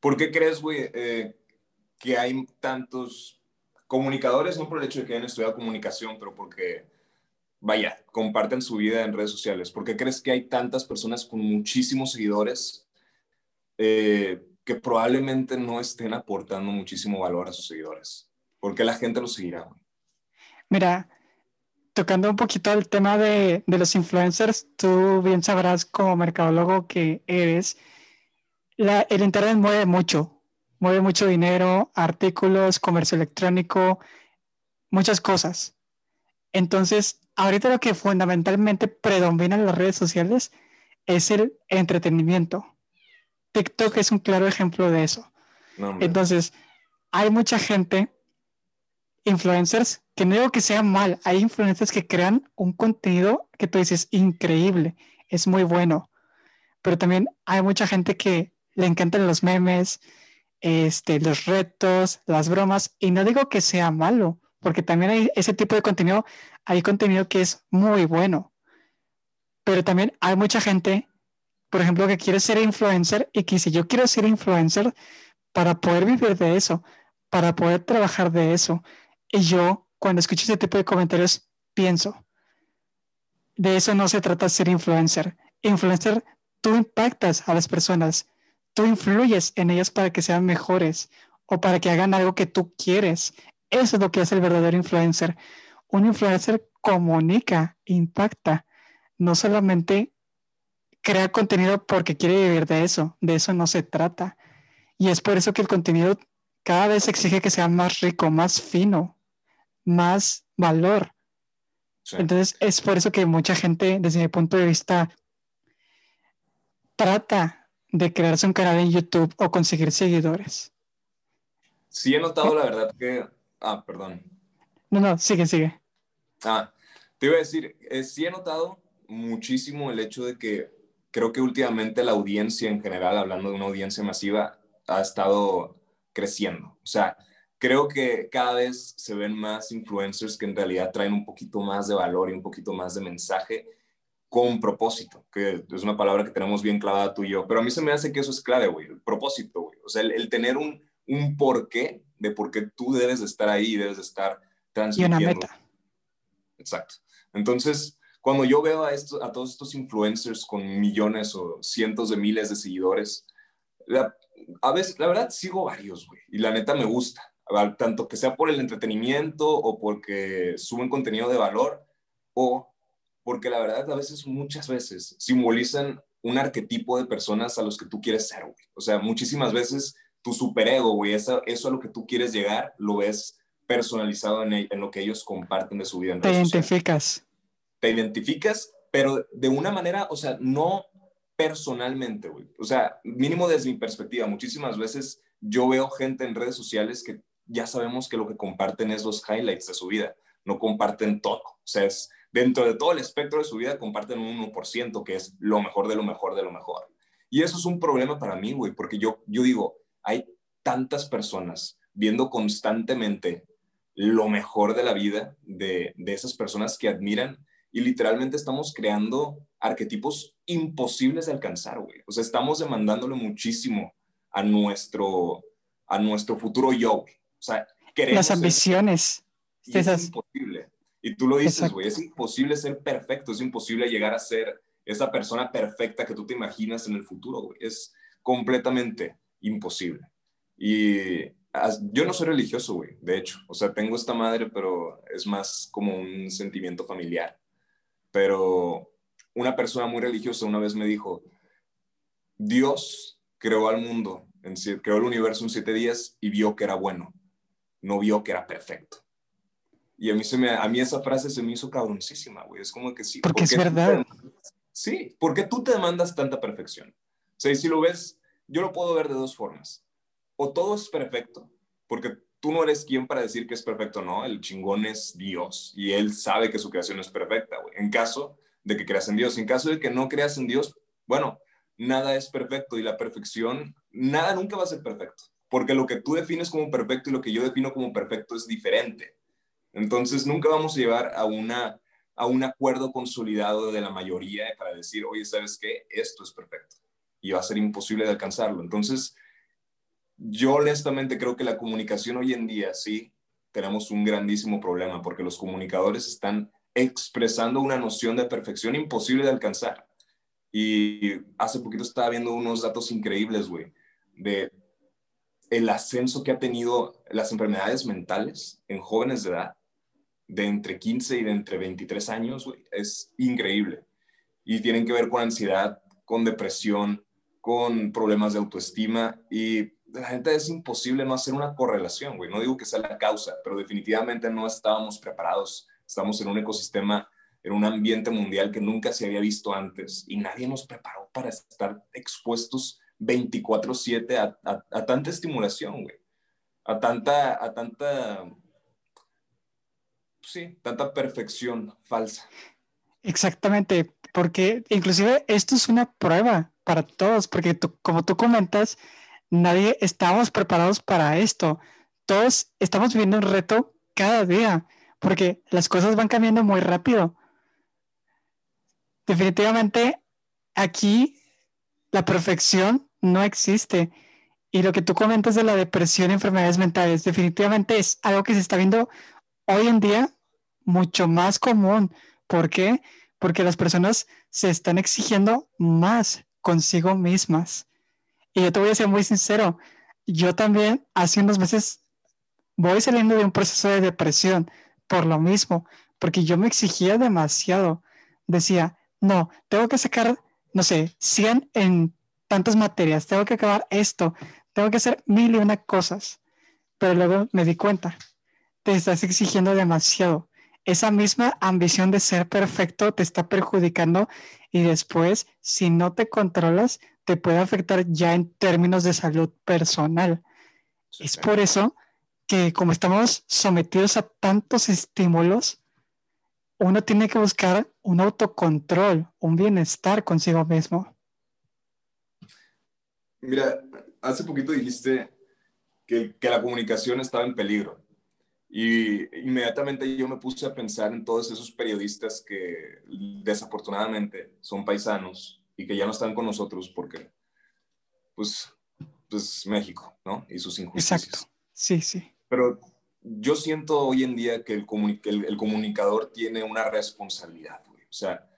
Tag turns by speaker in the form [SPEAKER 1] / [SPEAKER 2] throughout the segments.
[SPEAKER 1] ¿Por qué crees, güey, eh, que hay tantos comunicadores, no por el hecho de que hayan estudiado comunicación, pero porque, vaya, comparten su vida en redes sociales? ¿Por qué crees que hay tantas personas con muchísimos seguidores eh, que probablemente no estén aportando muchísimo valor a sus seguidores? ¿Por qué la gente los seguirá, güey?
[SPEAKER 2] Mira, tocando un poquito el tema de, de, los influencers, tú bien sabrás como mercadólogo que eres, la, el Internet mueve mucho, mueve mucho dinero, artículos, comercio electrónico, muchas cosas. Entonces, ahorita lo que fundamentalmente predomina en las redes sociales es el entretenimiento. TikTok es un claro ejemplo de eso. Entonces, hay mucha gente influencers, que no digo que sea mal, hay influencers que crean un contenido que tú dices increíble, es muy bueno, pero también hay mucha gente que le encantan los memes, este, los retos, las bromas, y no digo que sea malo, porque también hay ese tipo de contenido, hay contenido que es muy bueno, pero también hay mucha gente, por ejemplo, que quiere ser influencer y que dice, yo quiero ser influencer para poder vivir de eso, para poder trabajar de eso, y yo, cuando escucho ese tipo de comentarios, pienso, de eso no se trata ser influencer. Influencer, tú impactas a las personas, tú influyes en ellas para que sean mejores o para que hagan algo que tú quieres. Eso es lo que hace el verdadero influencer. Un influencer comunica, impacta, no solamente crea contenido porque quiere vivir de eso, de eso no se trata. Y es por eso que el contenido cada vez exige que sea más rico, más fino, más valor. Entonces, es por eso que mucha gente, desde mi punto de vista, trata de crearse un canal en YouTube o conseguir seguidores.
[SPEAKER 1] Sí, he notado la verdad que... Ah, perdón.
[SPEAKER 2] No, no, sigue, sigue.
[SPEAKER 1] Ah, te iba a decir, eh, sí he notado muchísimo el hecho de que creo que últimamente la audiencia en general, hablando de una audiencia masiva, ha estado creciendo. O sea, creo que cada vez se ven más influencers que en realidad traen un poquito más de valor y un poquito más de mensaje con propósito, que es una palabra que tenemos bien clavada tú y yo, pero a mí se me hace que eso es clave, güey, el propósito, güey, o sea, el, tener un, un porqué de por qué tú debes de estar ahí, debes de estar transmitiendo.
[SPEAKER 2] Y una meta.
[SPEAKER 1] Exacto. Entonces, cuando yo veo a, esto, a todos estos influencers con millones o cientos de miles de seguidores, a veces, la verdad, sigo varios, güey, y la neta me gusta tanto que sea por el entretenimiento o porque suben contenido de valor o porque la verdad a veces, muchas veces, simbolizan un arquetipo de personas a los que tú quieres ser, güey. O sea, muchísimas veces tu superego, güey, eso, eso a lo que tú quieres llegar, lo ves personalizado en, en lo que ellos comparten de su vida.
[SPEAKER 2] Te identificas.
[SPEAKER 1] Te identificas, pero de una manera, o sea, no personalmente, güey. O sea, mínimo desde mi perspectiva, muchísimas veces yo veo gente en redes sociales que ya sabemos que lo que comparten es los highlights de su vida, no comparten todo. O sea, es, dentro de todo el espectro de su vida comparten un 1%, que es lo mejor de lo mejor de lo mejor. Y eso es un problema para mí, güey, porque yo, yo digo, hay tantas personas viendo constantemente lo mejor de la vida de, de esas personas que admiran y literalmente estamos creando arquetipos imposibles de alcanzar, güey. O sea, estamos demandándole muchísimo a nuestro, a nuestro futuro yo, güey. O sea, queremos
[SPEAKER 2] Las ambiciones.
[SPEAKER 1] Y es imposible. Y tú lo dices, güey, es imposible ser perfecto, es imposible llegar a ser esa persona perfecta que tú te imaginas en el futuro, güey. Es completamente imposible. Y yo no soy religioso, güey, de hecho. O sea, tengo esta madre, pero es más como un sentimiento familiar. Pero una persona muy religiosa una vez me dijo, Dios creó al mundo, creó el universo en siete días y vio que era bueno no vio que era perfecto. Y a mí, se me, a mí esa frase se me hizo cabroncísima, güey. Es como que sí.
[SPEAKER 2] Porque es verdad.
[SPEAKER 1] sí, porque tú te demandas tanta perfección. O sea, y si lo ves, yo lo puedo ver de dos formas. O todo es perfecto, porque tú no eres quien para decir que es perfecto, no. El chingón es Dios y él sabe que su creación es perfecta, güey. En caso de que creas en Dios. En caso de que no creas en Dios, bueno, nada es perfecto y la perfección, nada nunca va a ser perfecto porque lo que tú defines como perfecto y lo que yo defino como perfecto es diferente. Entonces, nunca vamos a llevar a, una, a un acuerdo consolidado de la mayoría para decir, oye, ¿sabes qué? Esto es perfecto. Y va a ser imposible de alcanzarlo. Entonces, yo honestamente creo que la comunicación hoy en día, sí, tenemos un grandísimo problema porque los comunicadores están expresando una noción de perfección imposible de alcanzar. Y hace poquito estaba viendo unos datos increíbles, güey, de el ascenso que ha tenido las enfermedades mentales en jóvenes de edad, de entre 15 y de entre 23 años, güey, es increíble. Y tienen que ver con ansiedad, con depresión, con problemas de autoestima y la gente es imposible no hacer una correlación, güey. No digo que sea la causa, pero definitivamente no estábamos preparados. Estamos en un ecosistema, en un ambiente mundial que nunca se había visto antes y nadie nos preparó para estar expuestos 24/7 a, a, tanta estimulación, güey. A tanta, a tanta, sí, tanta perfección falsa.
[SPEAKER 2] Exactamente, porque inclusive esto es una prueba para todos, porque como tú comentas, nadie estábamos preparados para esto. Todos estamos viviendo un reto cada día, porque las cosas van cambiando muy rápido. Definitivamente, aquí la perfección no existe. Y lo que tú comentas de la depresión y enfermedades mentales, definitivamente es algo que se está viendo hoy en día mucho más común. ¿Por qué? Porque las personas se están exigiendo más consigo mismas. Y yo te voy a ser muy sincero, yo también hace unos meses voy saliendo de un proceso de depresión por lo mismo, porque yo me exigía demasiado. Decía, no, tengo que sacar, no sé, 100 en tantas materias, tengo que acabar esto, tengo que hacer mil y una cosas. Pero luego me di cuenta, te estás exigiendo demasiado. Esa misma ambición de ser perfecto te está perjudicando y después, si no te controlas, te puede afectar ya en términos de salud personal. es por eso que como estamos sometidos a tantos estímulos, uno tiene que buscar un autocontrol, un bienestar consigo mismo.
[SPEAKER 1] Mira, hace poquito dijiste que, que, la comunicación estaba en peligro. Y inmediatamente yo me puse a pensar en todos esos periodistas que desafortunadamente son paisanos y que ya no están con nosotros porque, pues, pues México, ¿no? Y sus injusticias. Exacto.
[SPEAKER 2] Sí, sí.
[SPEAKER 1] Pero yo siento hoy en día que el, el, comunicador tiene una responsabilidad, güey. O sea,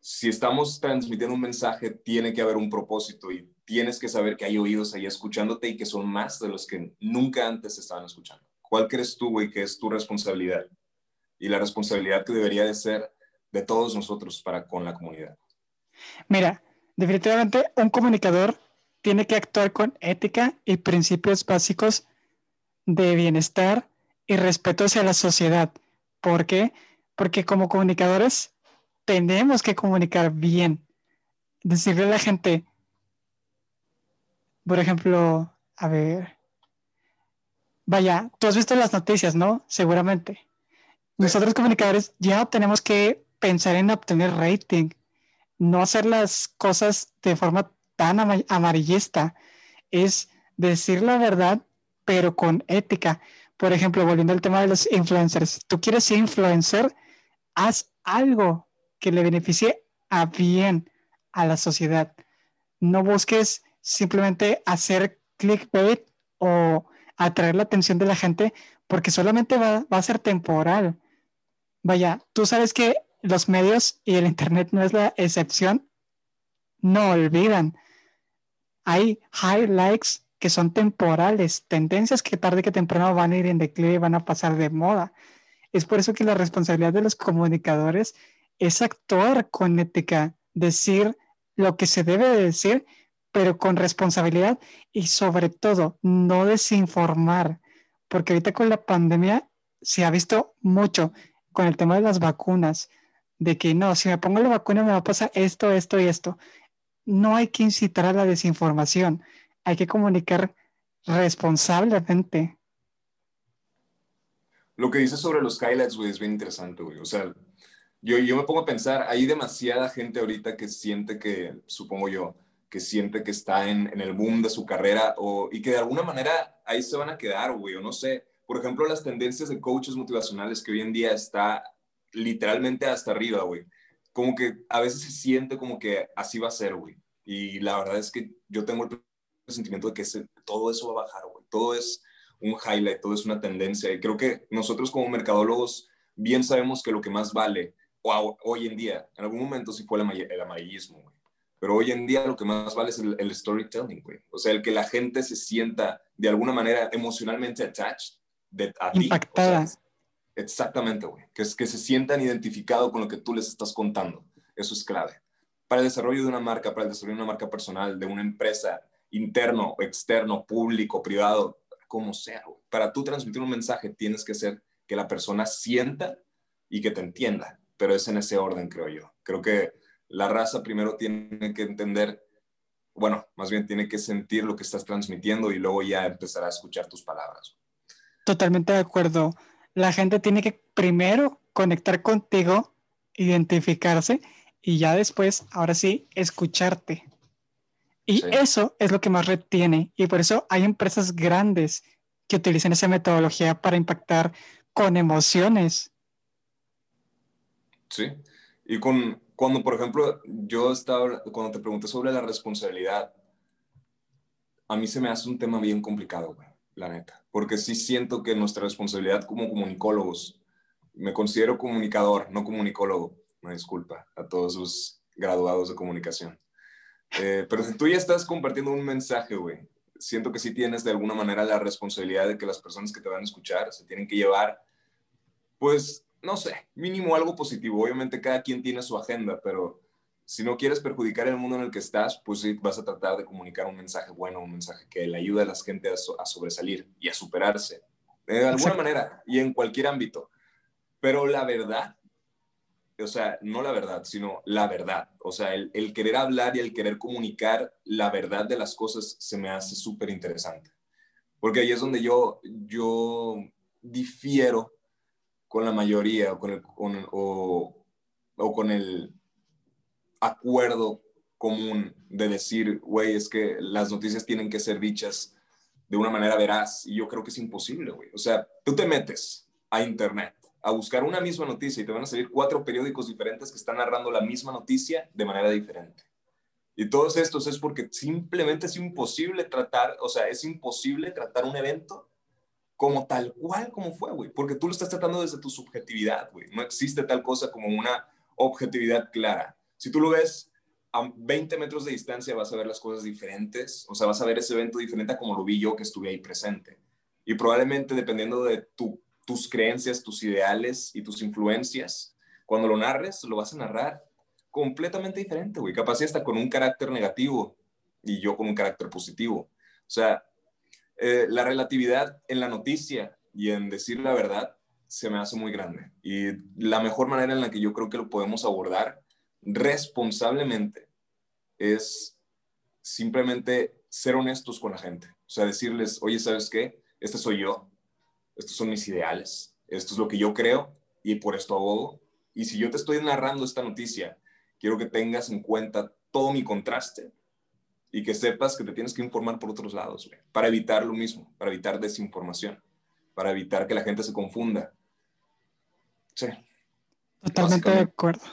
[SPEAKER 1] si estamos transmitiendo un mensaje, tiene que haber un propósito y tienes que saber que hay oídos ahí escuchándote y que son más de los que nunca antes estaban escuchando. ¿Cuál crees tú, güey, que es tu responsabilidad? Y la responsabilidad que debería de ser de todos nosotros para con la comunidad.
[SPEAKER 2] Mira, definitivamente un comunicador tiene que actuar con ética y principios básicos de bienestar y respeto hacia la sociedad. ¿Por qué? Porque como comunicadores tenemos que comunicar bien. Decirle a la gente, por ejemplo, a ver, vaya, tú has visto las noticias, ¿no? Seguramente. Nosotros comunicadores ya tenemos que pensar en obtener rating, no hacer las cosas de forma tan amarillista. Es decir la verdad, pero con ética. Por ejemplo, volviendo al tema de los influencers, tú quieres ser influencer, haz algo que le beneficie a bien a la sociedad. No busques simplemente hacer clickbait o atraer la atención de la gente porque solamente va, a ser temporal. Vaya, tú sabes que los medios y el Internet no es la excepción. No olvidan. Hay highlights que son temporales, tendencias que tarde que temprano van a ir en declive y van a pasar de moda. Es por eso que la responsabilidad de los comunicadores es actuar con ética, decir lo que se debe de decir pero con responsabilidad y sobre todo no desinformar, porque ahorita con la pandemia se ha visto mucho con el tema de las vacunas, de que no, si me pongo la vacuna me va a pasar esto, esto y esto. No hay que incitar a la desinformación, hay que comunicar responsablemente.
[SPEAKER 1] Lo que dices sobre los highlights, güey, es bien interesante, güey. O sea, yo, yo me pongo a pensar, hay demasiada gente ahorita que siente que, supongo yo, que siente que está en, el boom de su carrera o, y que de alguna manera ahí se van a quedar, güey, o no sé. Por ejemplo, las tendencias de coaches motivacionales que hoy en día está literalmente hasta arriba, güey. Como que a veces se siente como que así va a ser, güey. Y la verdad es que yo tengo el sentimiento de que todo eso va a bajar, güey. Todo es un highlight, todo es una tendencia. Y creo que nosotros como mercadólogos bien sabemos que lo que más vale hoy en día, en algún momento sí fue el, amarillismo, güey. Pero hoy en día lo que más vale es el, storytelling, güey. O sea, el que la gente se sienta de alguna manera emocionalmente attached de, a
[SPEAKER 2] Impactada.
[SPEAKER 1] exactamente, güey. Que, es, que se sientan identificados con lo que tú les estás contando. Eso es clave. Para el desarrollo de una marca, para el desarrollo de una marca personal, de una empresa, interno, externo, público, privado, como sea. Güey. Para tú transmitir un mensaje tienes que ser que la persona sienta y que te entienda. Pero es en ese orden, creo yo. Creo que la raza primero tiene que entender, bueno, más bien tiene que sentir lo que estás transmitiendo y luego ya empezar a escuchar tus palabras.
[SPEAKER 2] Totalmente de acuerdo. La gente tiene que primero conectar contigo, identificarse y ya después, ahora sí, escucharte. Y eso es lo que más retiene. Y por eso hay empresas grandes que utilizan esa metodología para impactar con emociones.
[SPEAKER 1] Sí. Y con, cuando, por ejemplo, yo estaba, cuando te pregunté sobre la responsabilidad, a mí se me hace un tema bien complicado, güey, la neta. Porque sí siento que nuestra responsabilidad como comunicólogos, me considero comunicador, no comunicólogo, me disculpa a todos los graduados de comunicación. Eh, pero si tú ya estás compartiendo un mensaje, güey, siento que sí tienes de alguna manera la responsabilidad de que las personas que te van a escuchar se tienen que llevar, pues, no sé, mínimo algo positivo. Obviamente cada quien tiene su agenda, pero si no quieres perjudicar el mundo en el que estás, pues sí, vas a tratar de comunicar un mensaje bueno, un mensaje que le ayude a la gente a, sobresalir y a superarse, de alguna manera y en cualquier ámbito. Pero la verdad, o sea, no la verdad, sino la verdad. O sea, el, el querer hablar y el querer comunicar la verdad de las cosas se me hace súper interesante. Porque ahí es donde yo, yo difiero con la mayoría o con el, o, o con el acuerdo común de decir, güey, es que las noticias tienen que ser dichas de una manera veraz. Y yo creo que es imposible, güey. O sea, tú te metes a internet a buscar una misma noticia y te van a salir cuatro periódicos diferentes que están narrando la misma noticia de manera diferente. Y todos estos es porque simplemente es imposible tratar, o sea, es imposible tratar un evento como tal cual como fue, güey, porque tú lo estás tratando desde tu subjetividad, güey. No existe tal cosa como una objetividad clara. Si tú lo ves a 20 metros de distancia, vas a ver las cosas diferentes, o sea, vas a ver ese evento diferente a como lo vi yo que estuve ahí presente. Y probablemente dependiendo de tu, tus creencias, tus ideales y tus influencias, cuando lo narres, lo vas a narrar completamente diferente, güey. Capaz hasta con un carácter negativo y yo con un carácter positivo. O sea, eh, la relatividad en la noticia y en decir la verdad se me hace muy grande. Y la mejor manera en la que yo creo que lo podemos abordar responsablemente es simplemente ser honestos con la gente. O sea, decirles, oye, ¿sabes qué? Este soy yo, estos son mis ideales, esto es lo que yo creo y por esto abogo. Y si yo te estoy narrando esta noticia, quiero que tengas en cuenta todo mi contraste y que sepas que te tienes que informar por otros lados, para evitar lo mismo, para evitar desinformación, para evitar que la gente se confunda. Sí.
[SPEAKER 2] Totalmente de acuerdo.